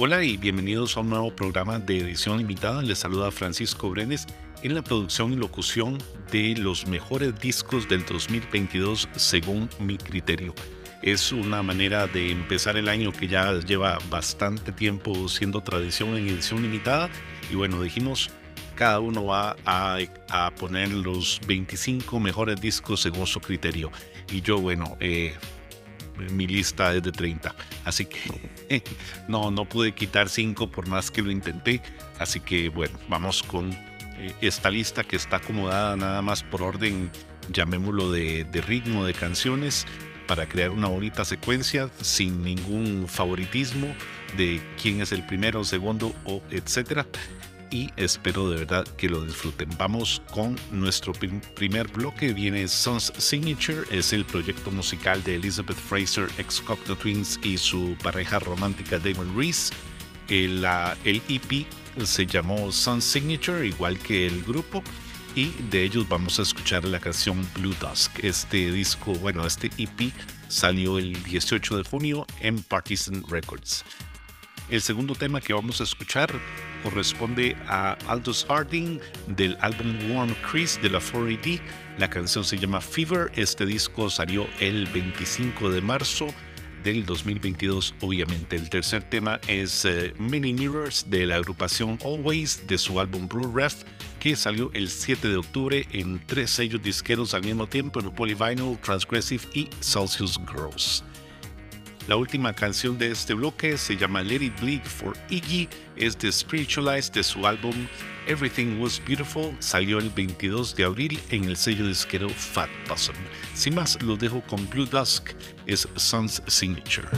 Hola y bienvenidos a un nuevo programa de edición limitada. Les saluda Francisco Brenes en la producción y locución de los mejores discos del 2022 según mi criterio. Es una manera de empezar el año que ya lleva bastante tiempo siendo tradición en edición limitada y bueno, dijimos cada uno va a, poner los 25 mejores discos según su criterio. Y yo, bueno, eh, mi lista es de 30. Así que no, no pude quitar 5 por más que lo intenté. Así que bueno, vamos con eh, esta lista que está acomodada nada más por orden, llamémoslo de, de ritmo de canciones, para crear una bonita secuencia sin ningún favoritismo de quién es el primero, segundo o etcétera y espero de verdad que lo disfruten. Vamos con nuestro prim- primer bloque. Viene Sons Signature, es el proyecto musical de Elizabeth Fraser, ex Cocteau Twins y su pareja romántica Damon Reese. El, el EP se llamó Sun Signature, igual que el grupo. Y de ellos vamos a escuchar la canción Blue Dusk. Este disco, bueno, este EP salió el 18 de junio en Partisan Records. El segundo tema que vamos a escuchar corresponde a Aldous Harding del álbum Warm Chris de la 4AD. La canción se llama Fever. Este disco salió el 25 de marzo del 2022, obviamente. El tercer tema es eh, Many Mirrors de la agrupación Always de su álbum Blue Ref que salió el 7 de octubre en tres sellos disqueros al mismo tiempo Polyvinyl, Transgressive y Celsius Girls. La última canción de este bloque se llama Let It Bleed for Iggy, es de Spiritualized de su álbum Everything Was Beautiful, salió el 22 de abril en el sello disquero Fat Possum. Sin más, los dejo con Blue Dusk, es Sun's Signature.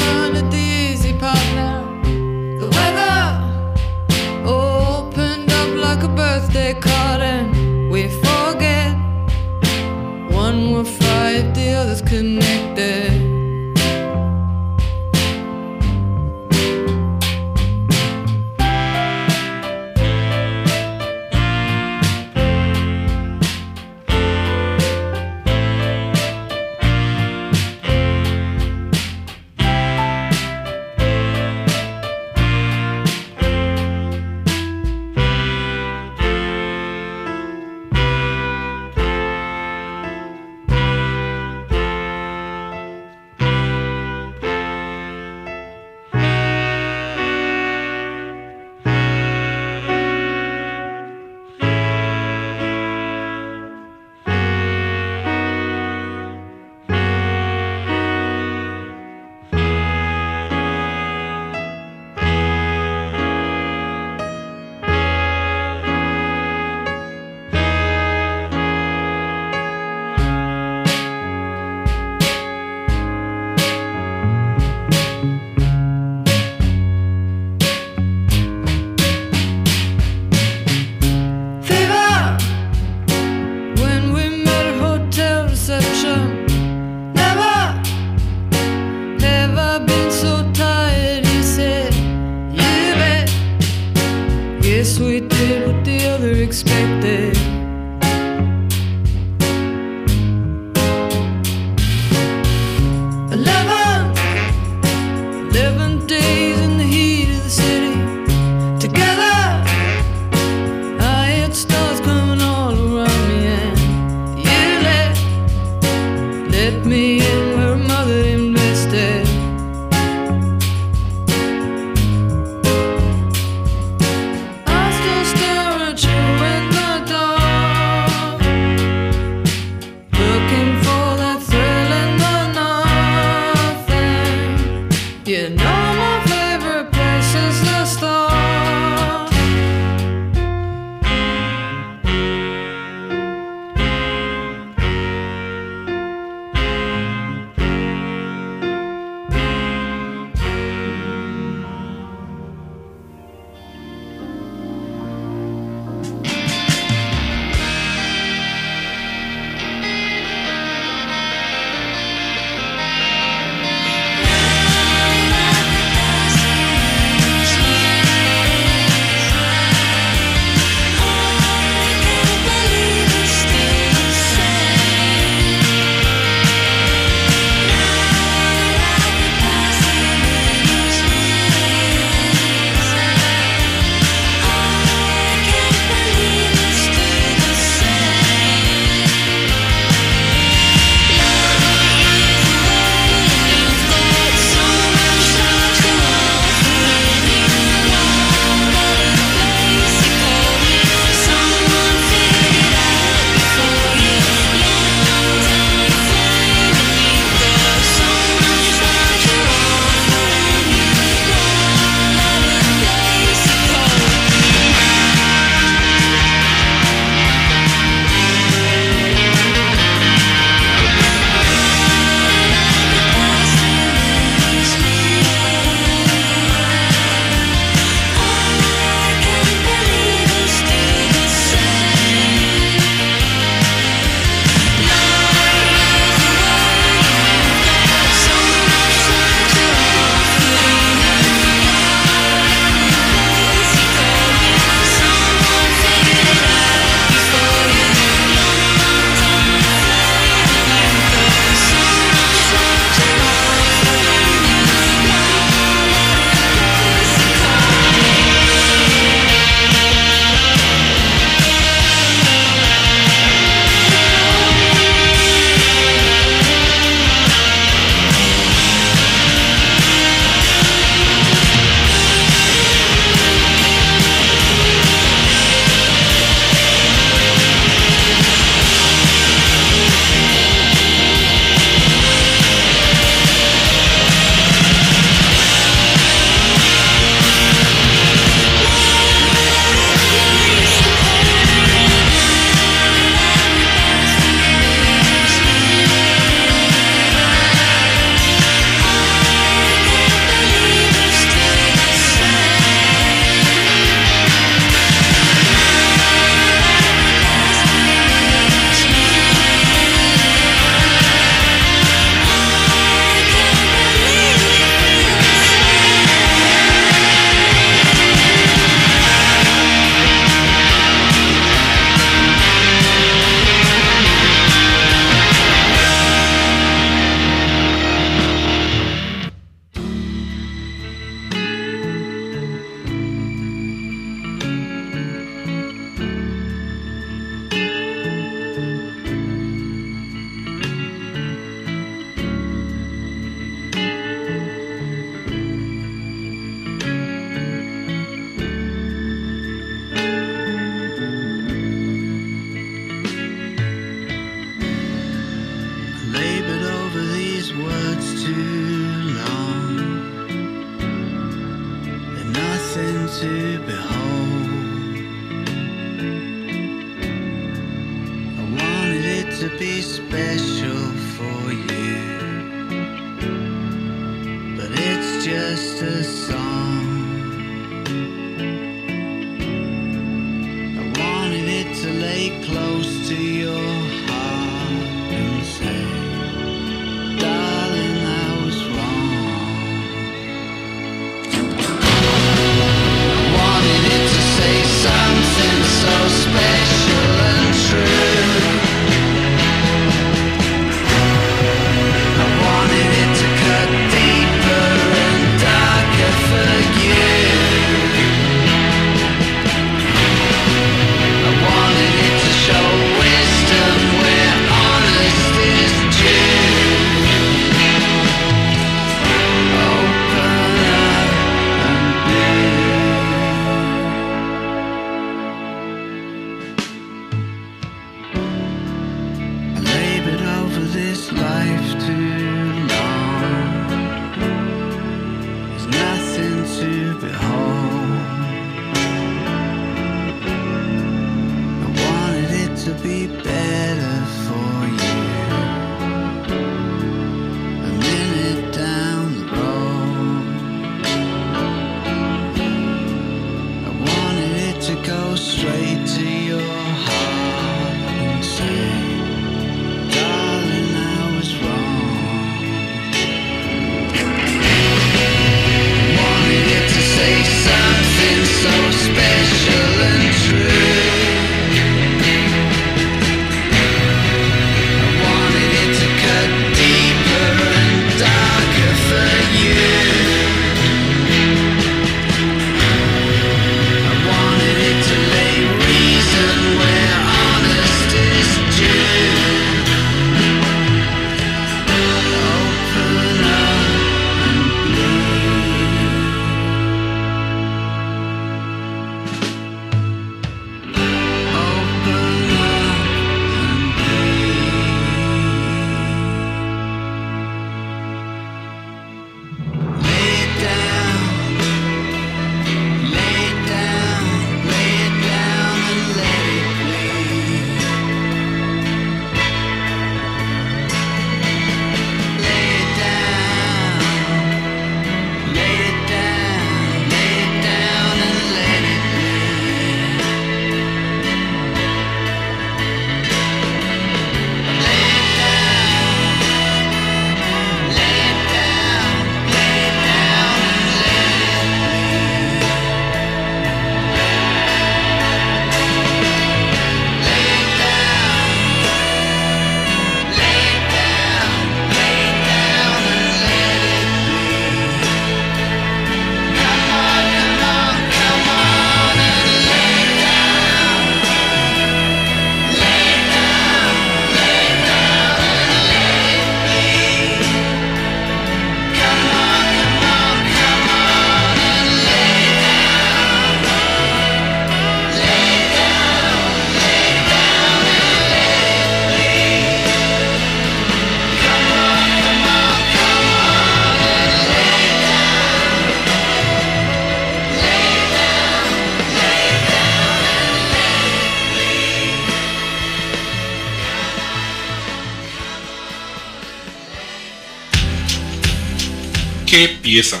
¿Qué pieza?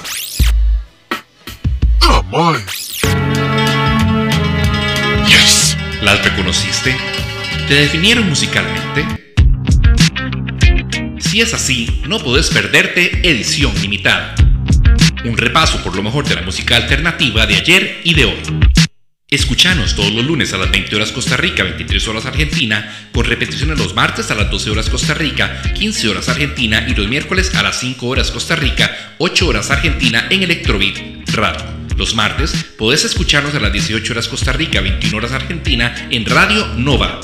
Oh my. Yes. ¿Las reconociste? ¿Te definieron musicalmente? Si es así, no podés perderte Edición Limitada. Un repaso por lo mejor de la música alternativa de ayer y de hoy. Escuchanos todos los lunes a las 20 horas Costa Rica, 23 horas Argentina, con repeticiones los martes a las 12 horas Costa Rica, 15 horas Argentina y los miércoles a las 5 horas Costa Rica, 8 horas Argentina en Electrobeat Radio. Los martes podés escucharnos a las 18 horas Costa Rica, 21 horas Argentina en Radio Nova.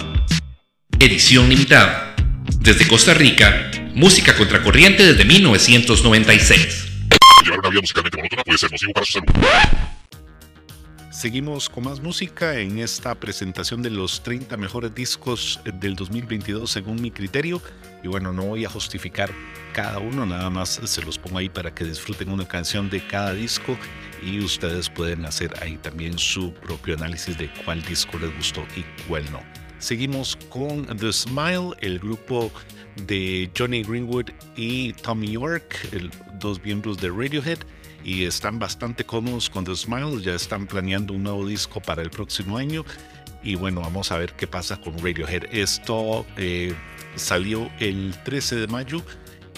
Edición limitada. Desde Costa Rica, música contracorriente desde 1996. Llevar una vida musicalmente monótona puede ser nocivo para su salud. Seguimos con más música en esta presentación de los 30 mejores discos del 2022 según mi criterio. Y bueno, no voy a justificar cada uno, nada más se los pongo ahí para que disfruten una canción de cada disco y ustedes pueden hacer ahí también su propio análisis de cuál disco les gustó y cuál no. Seguimos con The Smile, el grupo de Johnny Greenwood y Tommy York, el- dos miembros de Radiohead y están bastante cómodos con The Smile. Ya están planeando un nuevo disco para el próximo año. Y bueno, vamos a ver qué pasa con Radiohead. Esto eh, salió el 13 de mayo.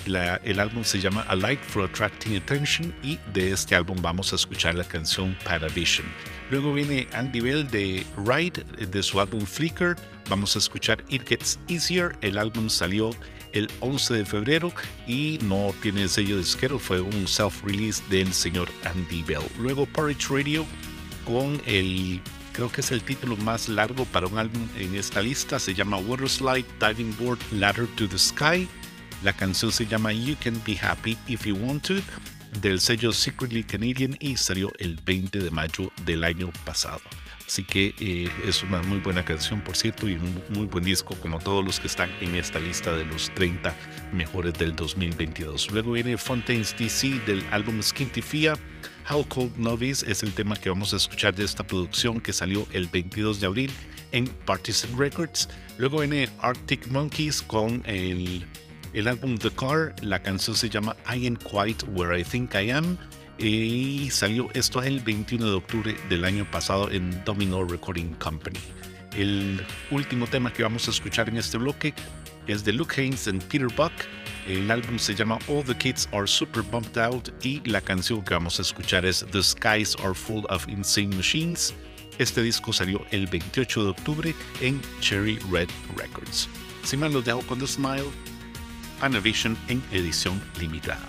El álbum se llama A Light for Attracting Attention y de este álbum vamos a escuchar la canción Paravision. Luego viene Andy Bell de Ride de su álbum Flicker. Vamos a escuchar It Gets Easier. El álbum salió el 11 de febrero y no tiene sello disquero, fue un self-release del señor Andy Bell. Luego Porridge Radio con el, creo que es el título más largo para un álbum en esta lista, se llama Water Slide Diving Board Ladder to the Sky. La canción se llama You Can Be Happy If You Want To del sello Secretly Canadian y salió el 20 de mayo del año pasado. Así que eh, es una muy buena canción, por cierto, y un muy buen disco, como todos los que están en esta lista de los 30 mejores del 2022. Luego viene Fontaine's DC del álbum Skintifia. How Cold Novice es el tema que vamos a escuchar de esta producción que salió el 22 de abril en Partisan Records. Luego viene Arctic Monkeys con el, el álbum The Car. La canción se llama I Am Quiet Where I Think I Am y salió esto el 21 de octubre del año pasado en Domino Recording Company. El último tema que vamos a escuchar en este bloque es de Luke Haynes and Peter Buck. El álbum se llama All the Kids Are Super Bumped Out y la canción que vamos a escuchar es The Skies Are Full of Insane Machines. Este disco salió el 28 de octubre en Cherry Red Records. Sin más, los dejo con The Smile, Panavision en edición limitada.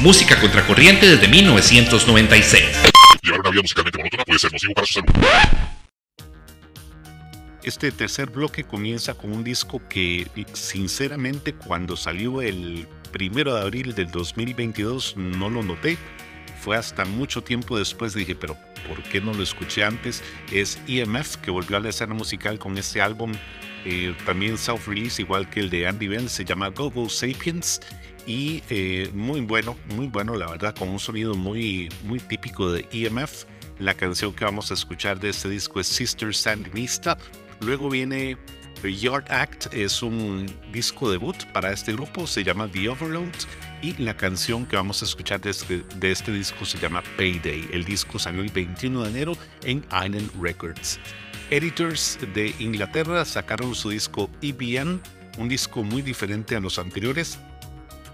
música contracorriente desde 1996. Llevar una vida musicalmente monótona puede ser nocivo para su salud. Este tercer bloque comienza con un disco que sinceramente cuando salió el primero de abril del 2022 no lo noté. fue hasta mucho tiempo después, dije, pero ¿por qué no lo escuché antes? Es EMF, que volvió a la escena musical con este álbum, eh, también self-release, igual que el de Andy Bell, se llama Go Go Sapiens. Y eh, muy bueno, muy bueno, la verdad, con un sonido muy, muy típico de EMF. La canción que vamos a escuchar de este disco es Sister Sandinista. Luego viene The Yard Act, es un disco debut para este grupo, se llama The Overload. Y la canción que vamos a escuchar de este, este disco se llama Payday. El disco salió el 21 de enero en Island Records. Editors de Inglaterra sacaron su disco EBN, un disco muy diferente a los anteriores,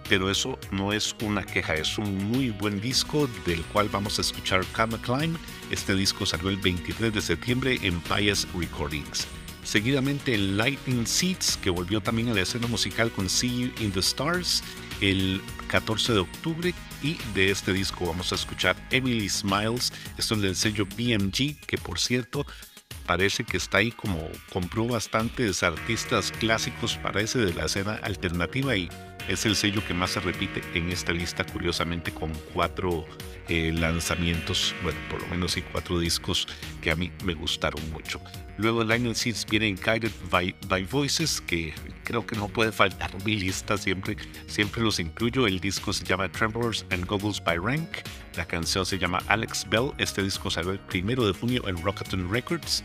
pero eso no es una queja, es un muy buen disco del cual vamos a escuchar Come Climb. Este disco salió el 23 de septiembre en Pius Recordings. Seguidamente Lightning Seeds, que volvió también a la escena musical con See You in the Stars el 14 de octubre. Y de este disco vamos a escuchar Emily Smiles, esto es del sello BMG, que por cierto parece que está ahí como compró bastantes artistas clásicos, parece de la escena alternativa y es el sello que más se repite en esta lista, curiosamente con cuatro eh, lanzamientos, bueno, por lo menos y cuatro discos que a mí me gustaron mucho. Luego Lionel Seeds viene Guided by, by, Voices, que creo que no puede faltar mi lista, siempre, siempre los incluyo. El disco se llama Tremblers and Goggles by Rank, la canción se llama Alex Bell, este disco salió el primero de junio en Rockathon Records.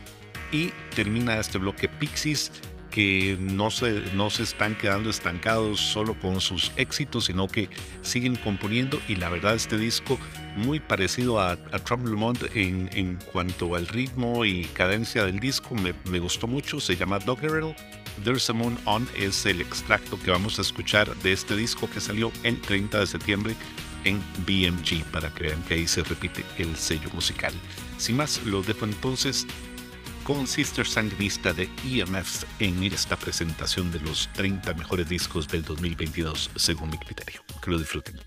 Y termina este bloque Pixies que no se, no se están quedando estancados solo con sus éxitos, sino que siguen componiendo y la verdad este disco muy parecido a, a Trump Lemont en, en, cuanto al ritmo y cadencia del disco me, me gustó mucho, se llama Doggerel. There's a Moon On es el extracto que vamos a escuchar de este disco que salió el 30 de septiembre en BMG para que vean que ahí se repite el sello musical. Sin más, lo dejo entonces con Sister Sandinista de EMF en esta presentación de los 30 mejores discos del 2022 según mi criterio. Que lo disfruten.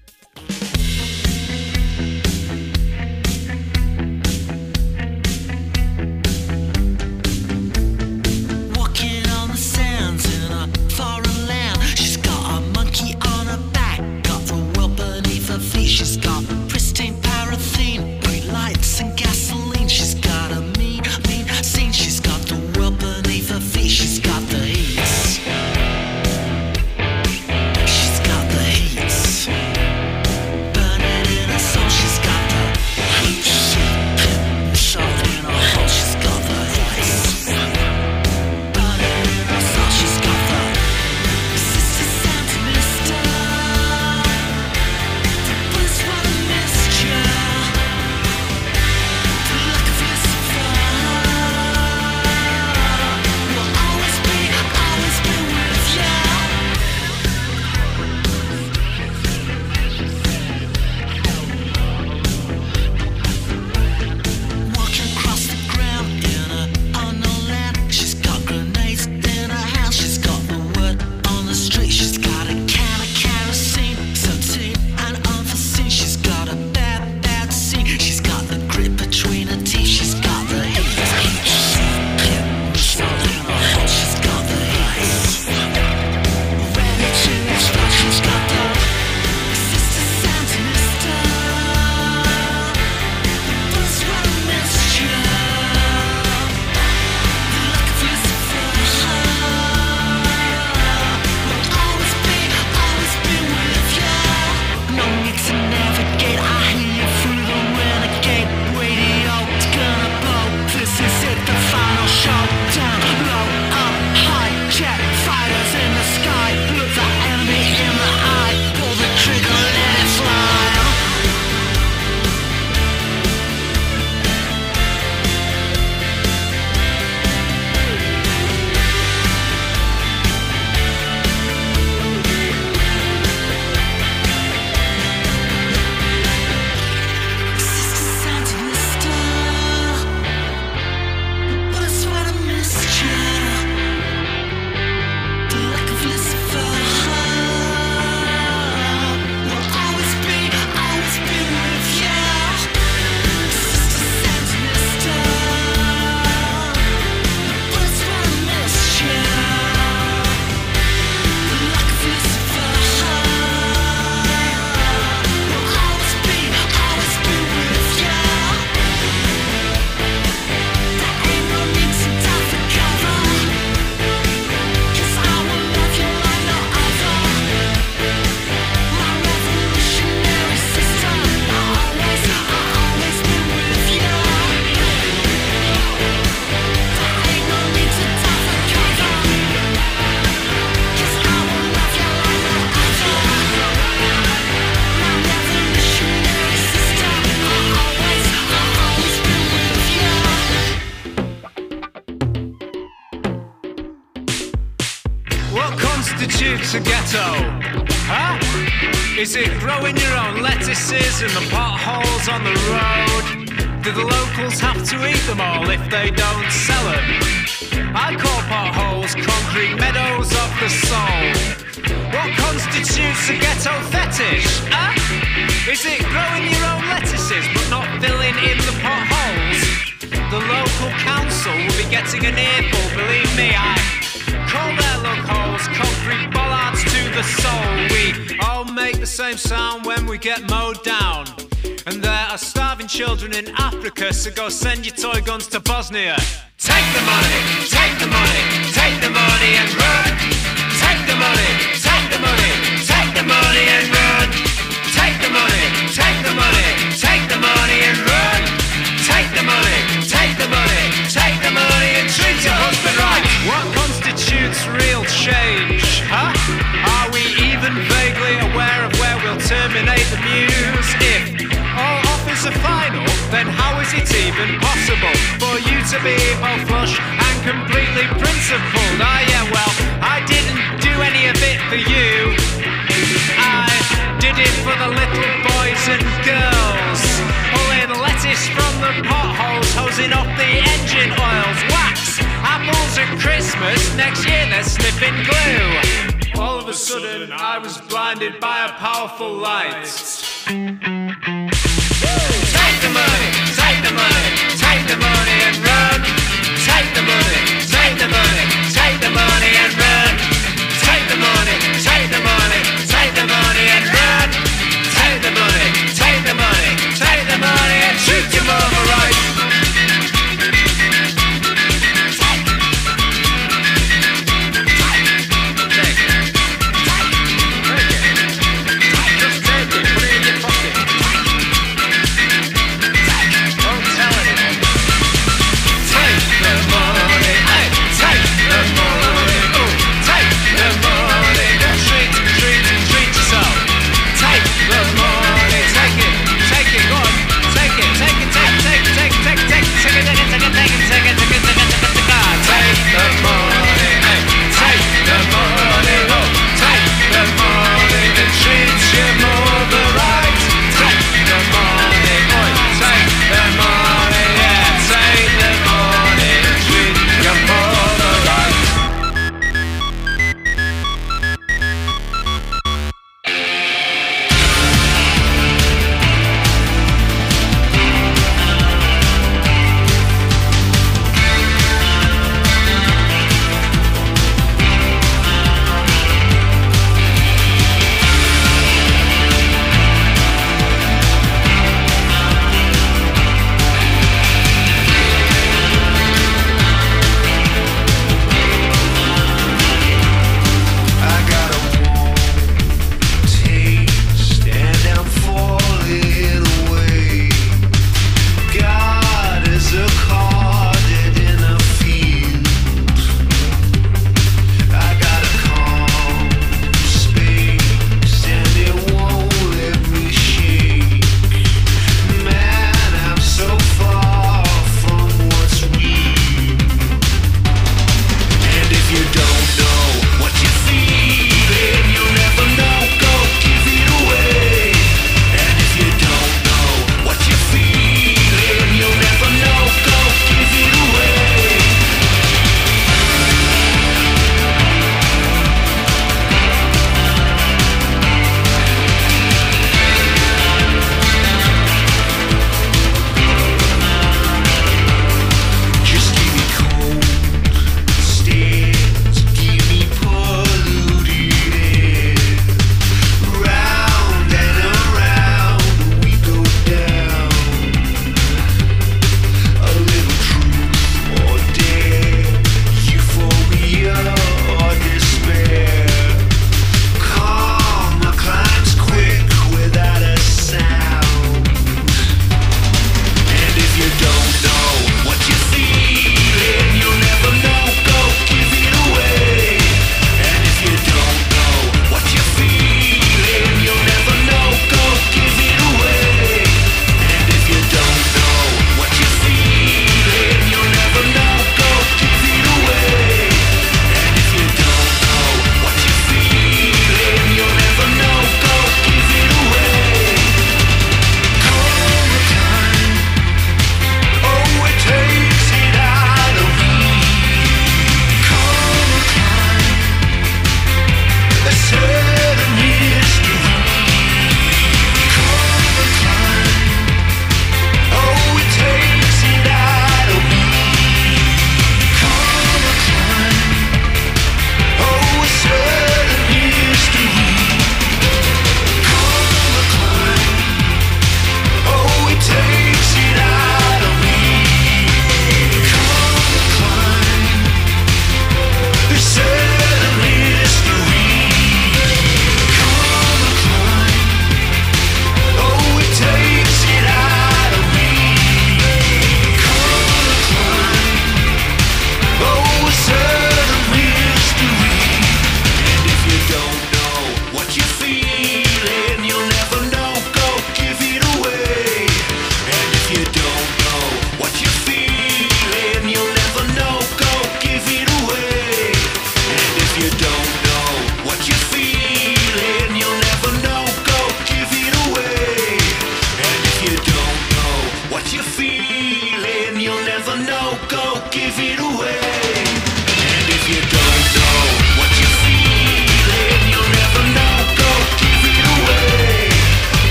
So go send your toy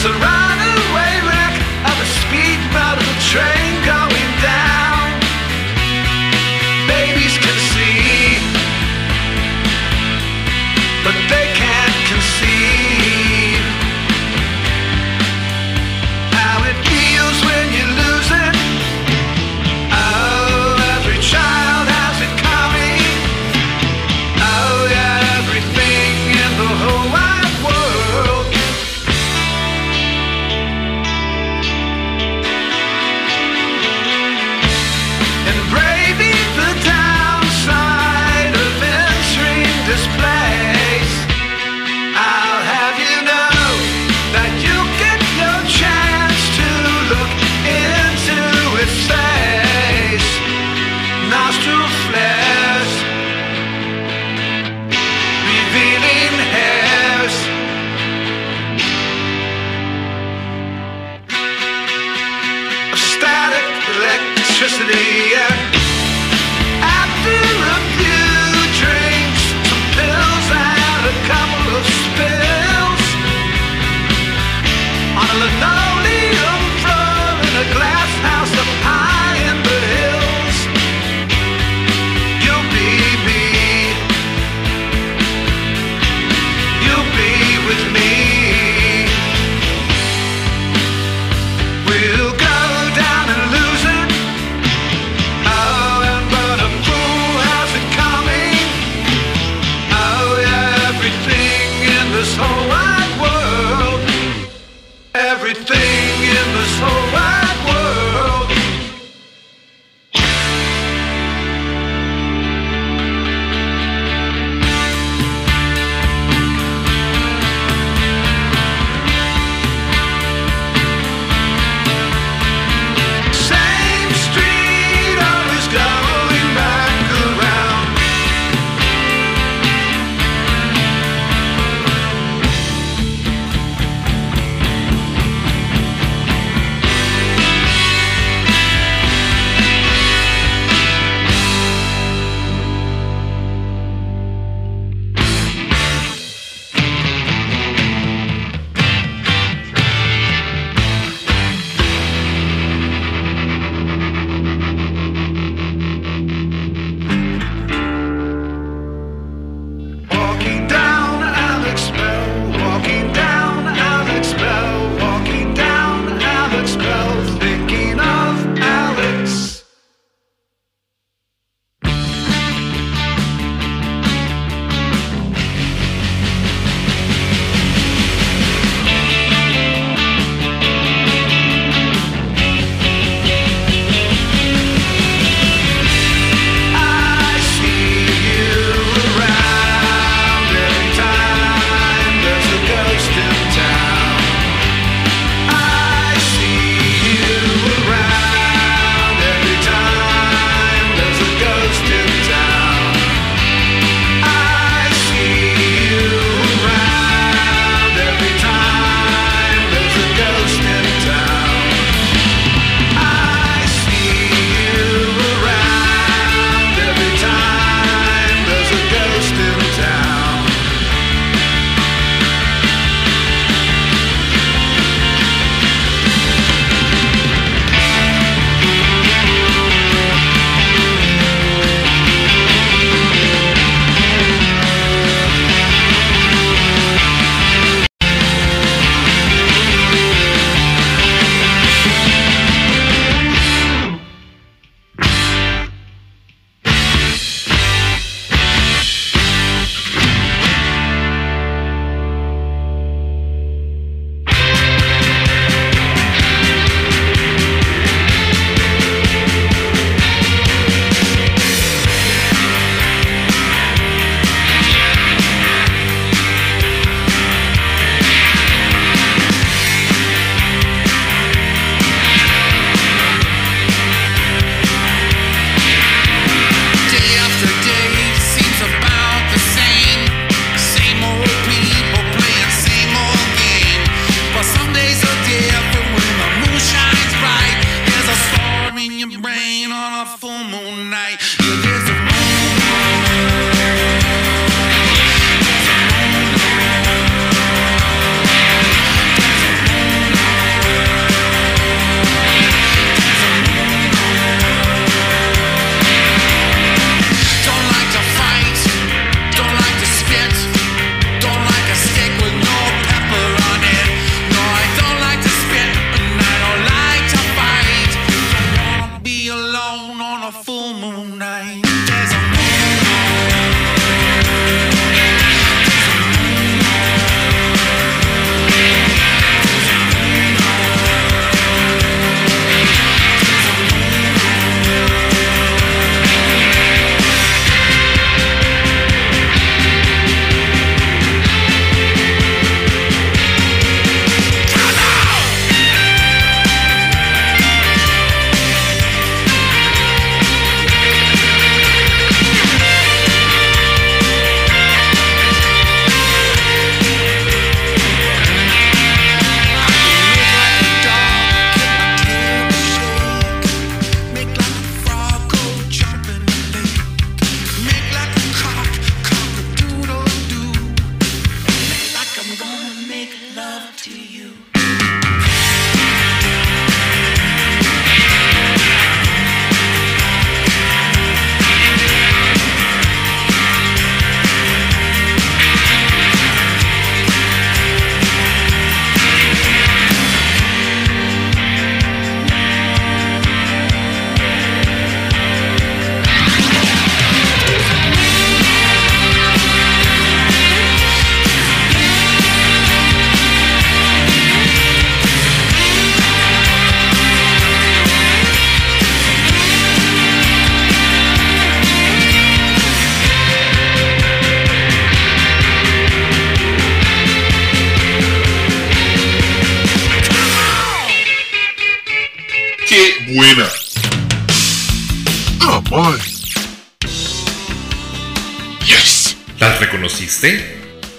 there's a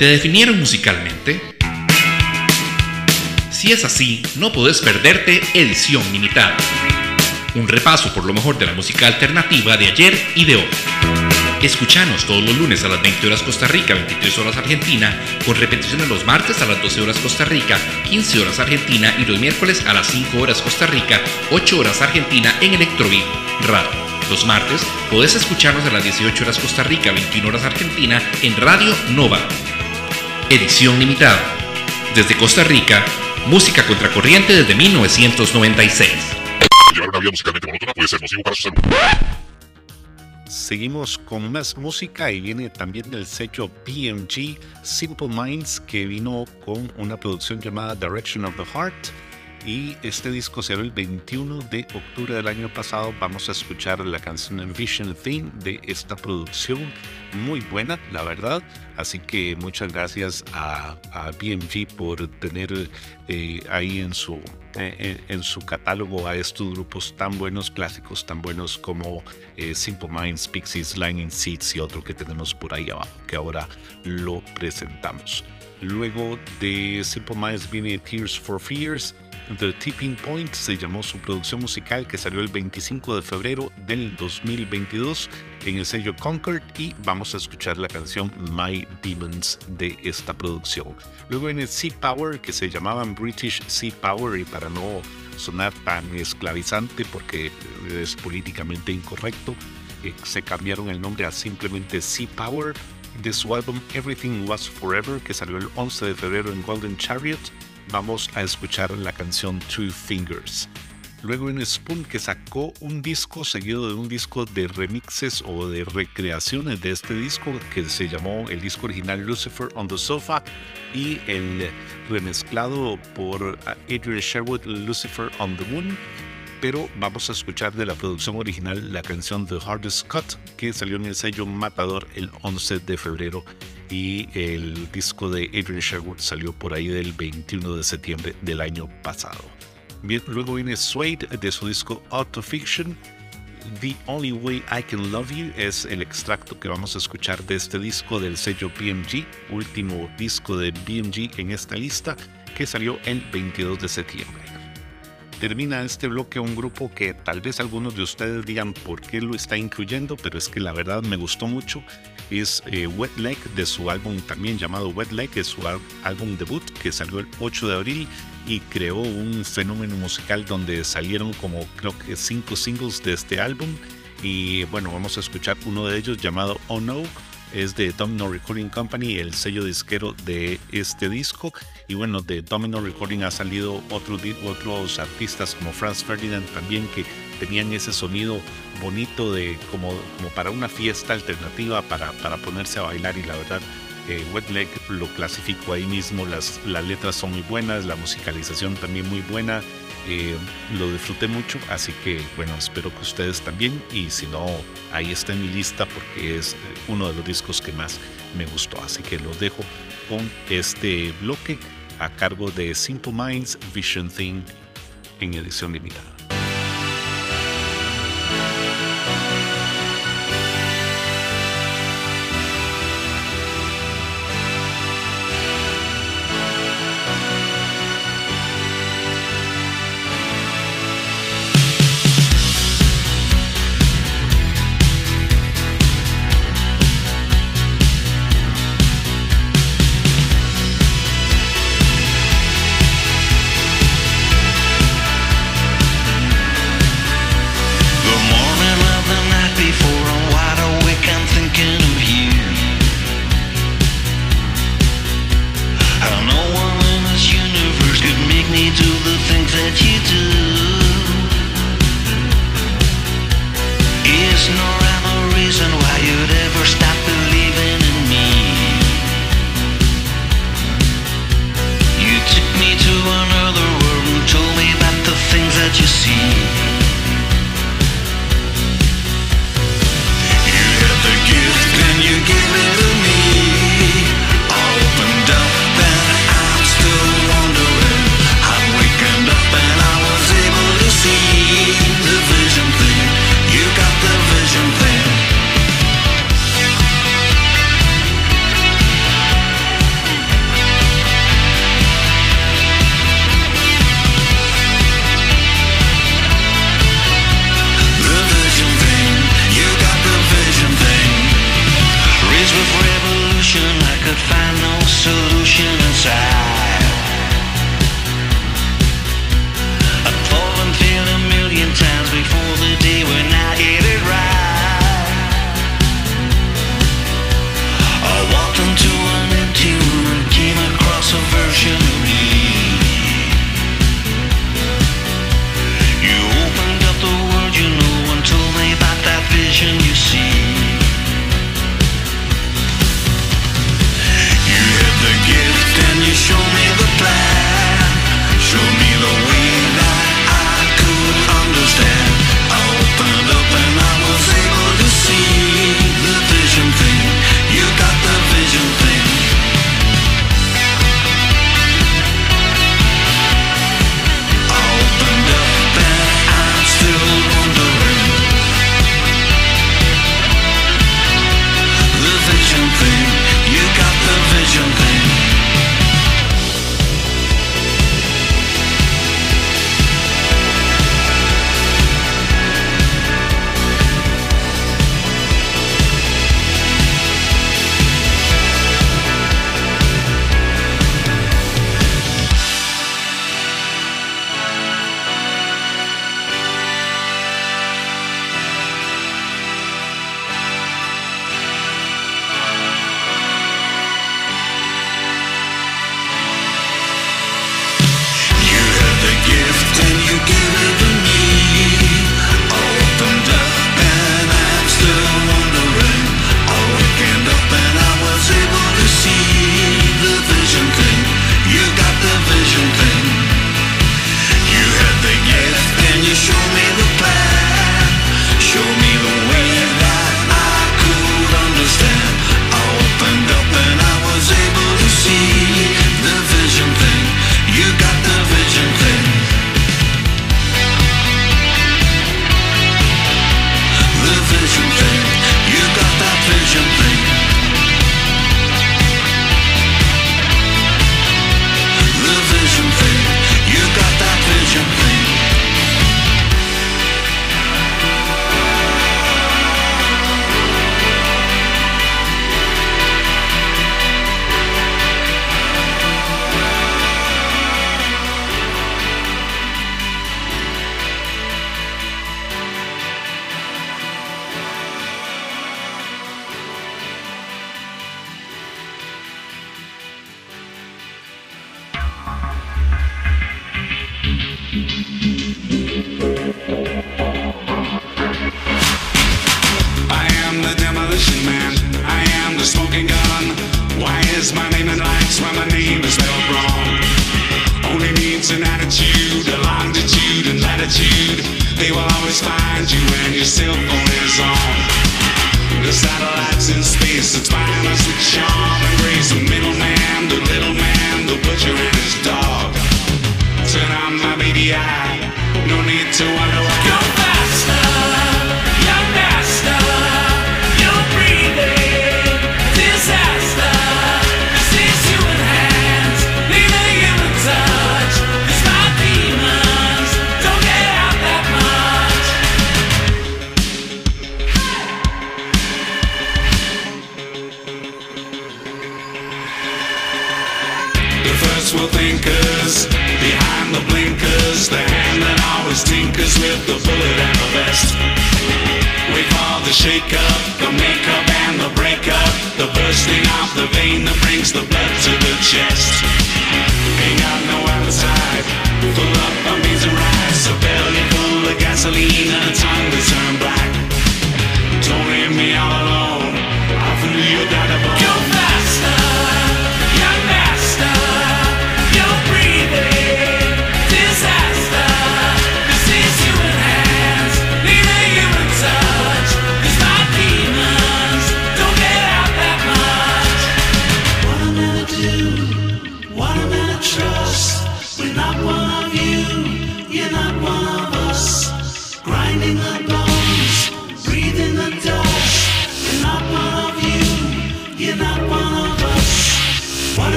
¿Te definieron musicalmente? Si es así, no podés perderte Edición Limitada. Un repaso por lo mejor de la música alternativa de ayer y de hoy. Escuchanos todos los lunes a las 20 horas Costa Rica, 23 horas Argentina, con repeticiones los martes a las 12 horas Costa Rica, 15 horas Argentina y los miércoles a las 5 horas Costa Rica, 8 horas Argentina en Electrobeat Radio. Los martes podés escucharnos a las 18 horas Costa Rica, 21 horas Argentina en Radio Nova. Edición limitada. Desde Costa Rica, música contracorriente desde 1996. Llevar una vida musicalmente monótona puede ser nocivo para su salud. Seguimos con más música y viene también del sello BMG Simple Minds que vino con una producción llamada Direction of the Heart y este disco salió el 21 de octubre del año pasado. Vamos a escuchar la canción Envision Theme de esta producción, muy buena, la verdad. Así que muchas gracias a, a por tener eh, ahí en su, eh, en su catálogo a estos grupos tan buenos, clásicos tan buenos como eh, Simple Minds, Pixies, Lightning Seeds y otro que tenemos por ahí abajo, que ahora lo presentamos. Luego de Simple Minds viene Tears for Fears. The Tipping Point se llamó su producción musical que salió el 25 de febrero del 2022 en el sello Concord y vamos a escuchar la canción My Demons de esta producción. Luego en Sea Power que se llamaban British Sea Power y para no sonar tan esclavizante porque es políticamente incorrecto, eh, se cambiaron el nombre a simplemente Sea Power de su álbum Everything Was Forever que salió el 11 de febrero en Golden Chariot vamos a escuchar la canción Two Fingers. Luego en Spoon que sacó un disco seguido de un disco de remixes o de recreaciones de este disco que se llamó el disco original Lucifer on the Sofa y el remezclado por Adrian Sherwood Lucifer on the Moon. Pero vamos a escuchar de la producción original la canción The Hardest Cut que salió en el sello Matador el 11 de febrero y el disco de Adrian Sherwood salió por ahí del 21 de septiembre del año pasado. Luego viene Suede de su disco Autofiction. The Only Way I Can Love You es el extracto que vamos a escuchar de este disco del sello BMG, último disco de BMG en esta lista que salió el 22 de septiembre. Termina este bloque un grupo que tal vez algunos de ustedes digan por qué lo está incluyendo, pero es que la verdad me gustó mucho. Es eh, Wet Leg de su álbum también llamado Wet Leg, es su álbum debut que salió el 8 de abril y creó un fenómeno musical donde salieron como creo que cinco singles de este álbum. Y bueno, vamos a escuchar uno de ellos llamado Oh No es de Domino Recording Company, el sello disquero de este disco. Y bueno, de Domino Recording ha salido otros otros artistas como Franz Ferdinand también que tenían ese sonido bonito de como, como para una fiesta alternativa para, para ponerse a bailar. Y la verdad eh, Wet Leg lo clasifico ahí mismo, las, las letras son muy buenas, la musicalización también muy buena, eh, lo disfruté mucho, así que bueno, espero que ustedes también. Y si no, ahí está en mi lista porque es uno de los discos que más me gustó, así que los dejo con este bloque a cargo de Simple Minds Vision Thing en edición limitada.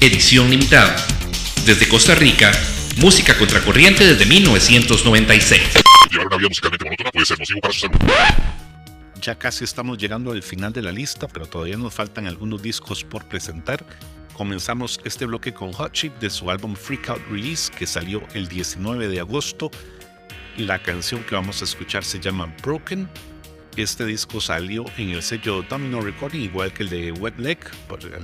Edición limitada. Desde Costa Rica, música contracorriente desde 1996. Llevar una vida musicalmente monótona puede ser nocivo para su salud. Ya casi estamos llegando al final de la lista, pero todavía nos faltan algunos discos por presentar. Comenzamos este bloque con Hot Chip de su álbum Freak Out Release que salió el 19 de agosto. La canción que vamos a escuchar se llama Broken. Este disco salió en el sello Domino Recording, igual que el de Wet Leg.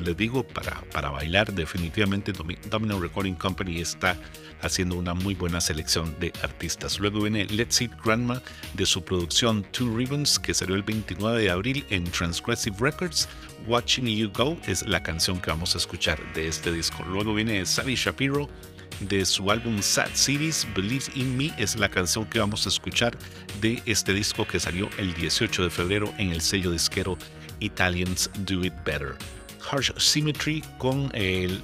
Les digo, para, para bailar, definitivamente Domi- Domino Recording Company está haciendo una muy buena selección de artistas. Luego viene Let's Eat Grandma de su producción Two Ribbons, que salió el 29 de abril en Transgressive Records. Watching You Go es la canción que vamos a escuchar de este disco. Luego viene Savvy Shapiro de su álbum Sad Cities, Believe in Me es la canción que vamos a escuchar de este disco que salió el 18 de febrero en el sello disquero Italians Do It Better. Harsh Symmetry con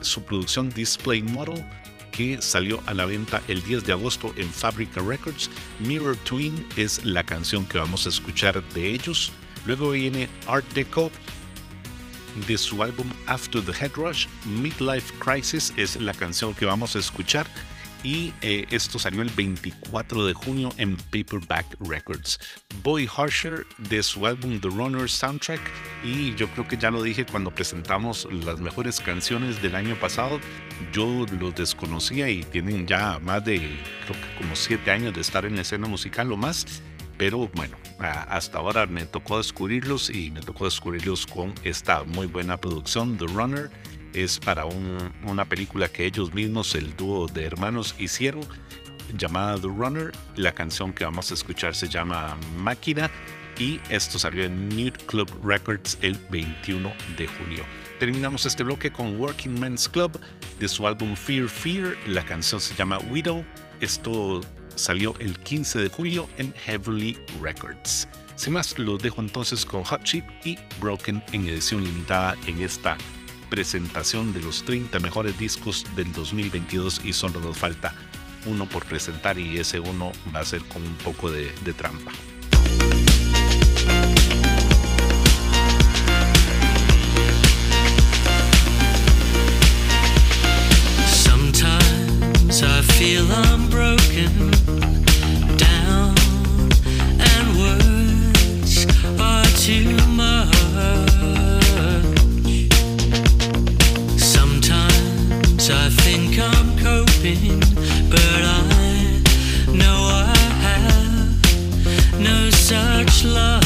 su producción Display Model que salió a la venta el 10 de agosto en Fabrica Records. Mirror Twin es la canción que vamos a escuchar de ellos. Luego viene Art Deco de su álbum After the Head Rush. Midlife Crisis es la canción que vamos a escuchar. Y eh, esto salió el 24 de junio en Paperback Records. Boy Harsher de su álbum The Runner Soundtrack. Y yo creo que ya lo dije cuando presentamos las mejores canciones del año pasado. Yo los desconocía y tienen ya más de, creo que como 7 años de estar en la escena musical o más. Pero bueno, hasta ahora me tocó descubrirlos y me tocó descubrirlos con esta muy buena producción. The Runner es para un- una película que ellos mismos, el dúo de hermanos, hicieron llamada The Runner. La canción que vamos a escuchar se llama Máquina y esto salió en Nude Club Records el 21 de junio. Terminamos este bloque con Working Men's Club de su álbum Fear Fear. La canción se llama Widow. Esto salió el 15 de julio en Heavenly Records. Sin más, los dejo entonces con Hot Chip y Broken en edición limitada en esta presentación de los 30 mejores discos del 2022 y solo nos falta uno por presentar y ese uno va a ser con un poco de, de trampa. I feel I'm broken down, and words are too much. Sometimes I think I'm coping, but I know I have no such love.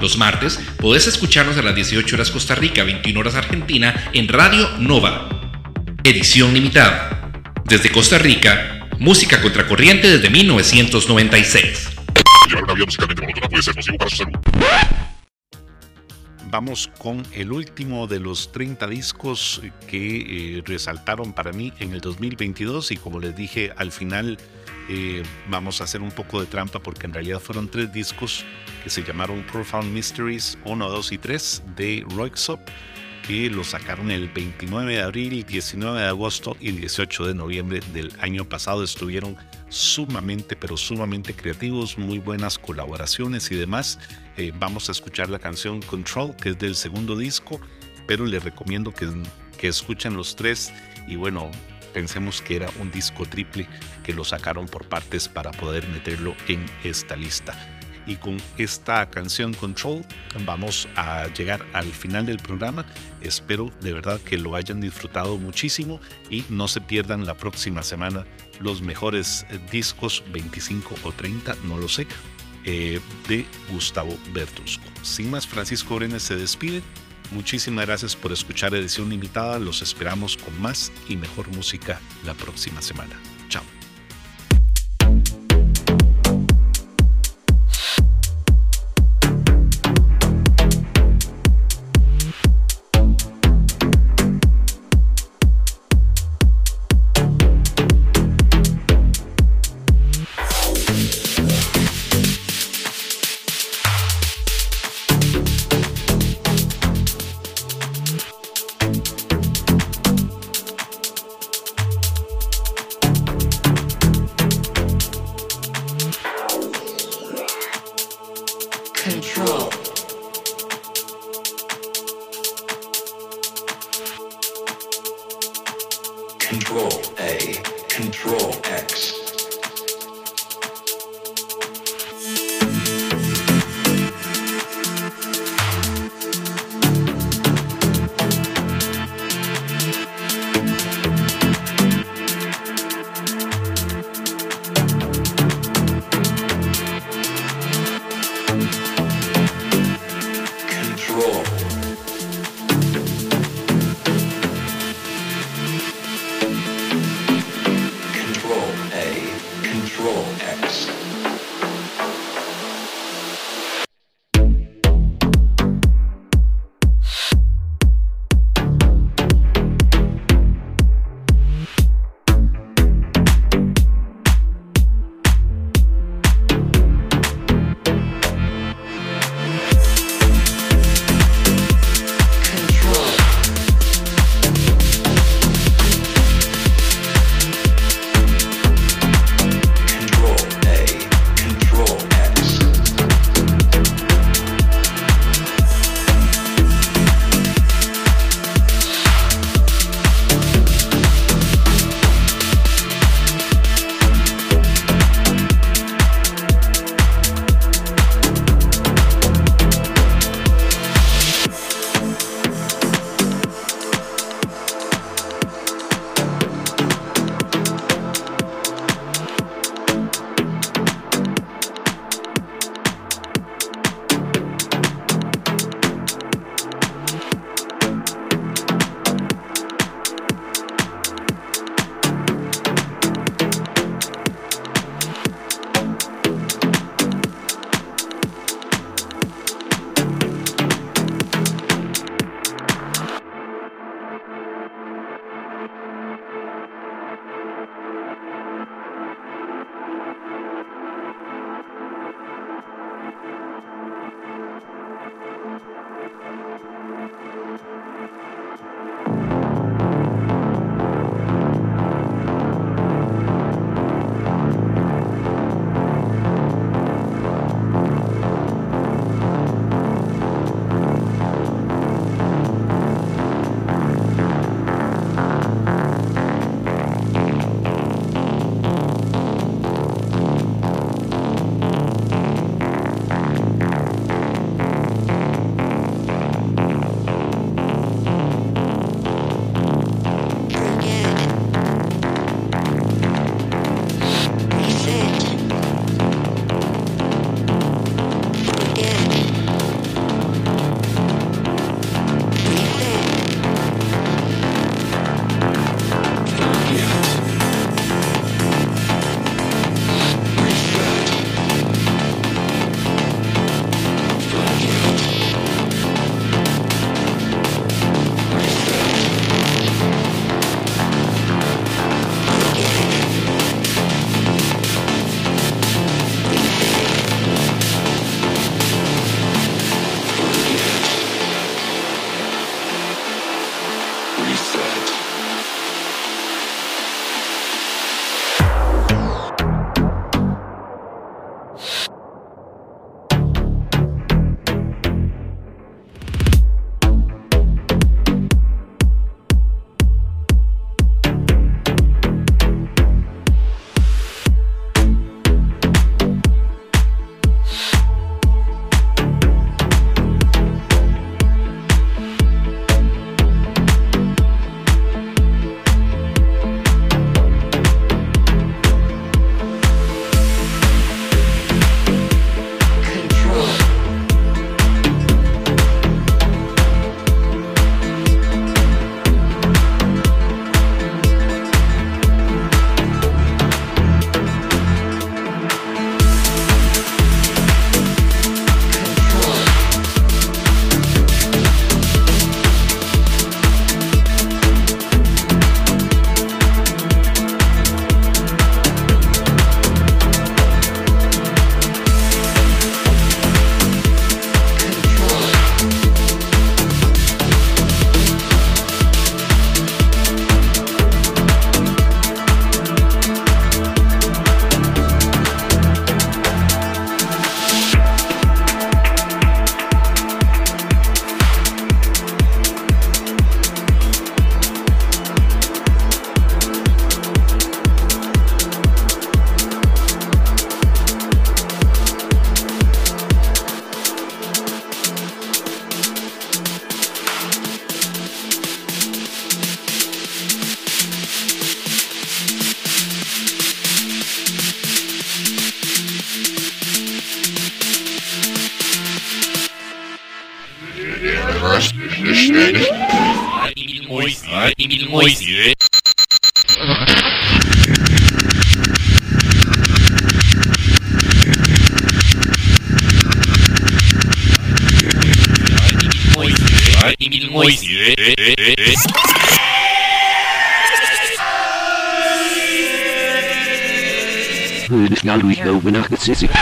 Los martes podés escucharnos a las 18 horas Costa Rica, 21 horas Argentina en Radio Nova. Edición limitada. Desde Costa Rica, música contracorriente desde 1996. Llevar una vida musicalmente monótona puede ser nocivo para su salud. Vamos con el último de los 30 discos que eh, resaltaron para mí en el 2022 y como les dije al final vamos a hacer un poco de trampa porque en realidad fueron tres discos que se llamaron Profound Mysteries 1, 2 y 3 de Roixop que lo sacaron el 29 de abril, 19 de agosto y 18 de noviembre del año pasado. Estuvieron sumamente, pero sumamente creativos, muy buenas colaboraciones y demás. Eh, vamos a escuchar la canción Control, que es del segundo disco, pero les recomiendo que escuchen los tres y bueno, pensemos que era un disco triple que lo sacaron por partes para poder meterlo en esta lista. Y con esta canción Control vamos a llegar al final del programa. Espero de verdad que lo hayan disfrutado muchísimo y no se pierdan la próxima semana los mejores eh, discos 25 o 30, no lo sé, eh, de Gustavo Bertusco. Sin más, Francisco Brenes se despide. Muchísimas gracias por escuchar Edición Limitada. Los esperamos con más y mejor música la próxima semana. Du go